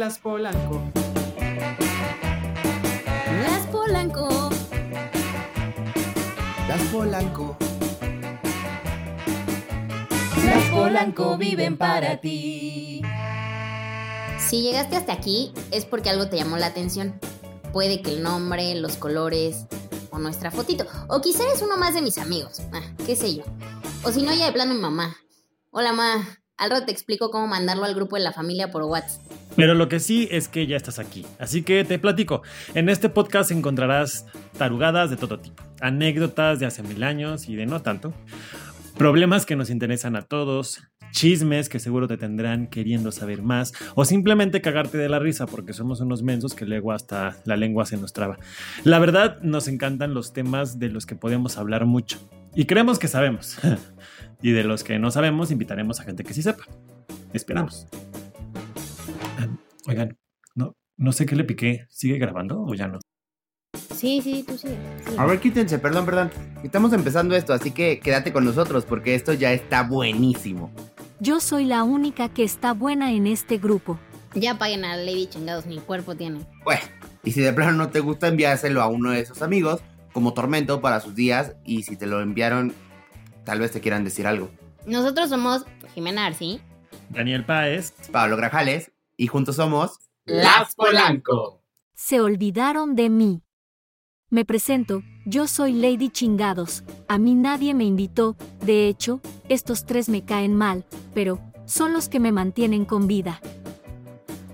Las Polanco. Las Polanco. Las Polanco. Las Polanco viven para ti. Si llegaste hasta aquí es porque algo te llamó la atención. Puede que el nombre, los colores o nuestra fotito. O quizá es uno más de mis amigos. Ah, qué sé yo. O si no, ya de plano mi mamá. Hola, ma. Al rato te explico cómo mandarlo al grupo de la familia por WhatsApp. Pero lo que sí es que ya estás aquí. Así que te platico. En este podcast encontrarás tarugadas de todo tipo. Anécdotas de hace mil años y de no tanto. Problemas que nos interesan a todos, chismes que seguro te tendrán queriendo saber más o simplemente cagarte de la risa porque somos unos mensos que luego hasta la lengua se nos traba. La verdad, nos encantan los temas de los que podemos hablar mucho y creemos que sabemos. y de los que no sabemos, invitaremos a gente que sí sepa. Esperamos. Ah, Oigan, no, no sé qué le piqué. ¿Sigue grabando o ya no? Sí, sí, tú sí. sí. A ver, quítense, perdón, perdón. Estamos empezando esto, así que quédate con nosotros porque esto ya está buenísimo. Yo soy la única que está buena en este grupo. Ya paguen a Lady chingados, ni cuerpo tiene. Bueno, y si de plano no te gusta, enviárselo a uno de esos amigos como tormento para sus días y si te lo enviaron, tal vez te quieran decir algo. Nosotros somos Jimena Arci. Daniel Páez. Pablo Grajales y juntos somos Las Polanco. Se olvidaron de mí. Me presento, yo soy Lady Chingados. A mí nadie me invitó, de hecho, estos tres me caen mal, pero son los que me mantienen con vida.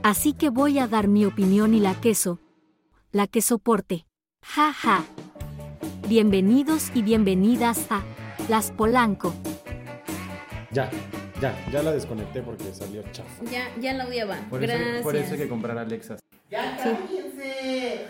Así que voy a dar mi opinión y la queso. La que soporte. Ja ja. Bienvenidos y bienvenidas a Las Polanco. Ya, ya, ya la desconecté porque salió chafa. Ya, ya la voy a Por eso, por eso hay que comprar Alexas. ¡Ya cállense!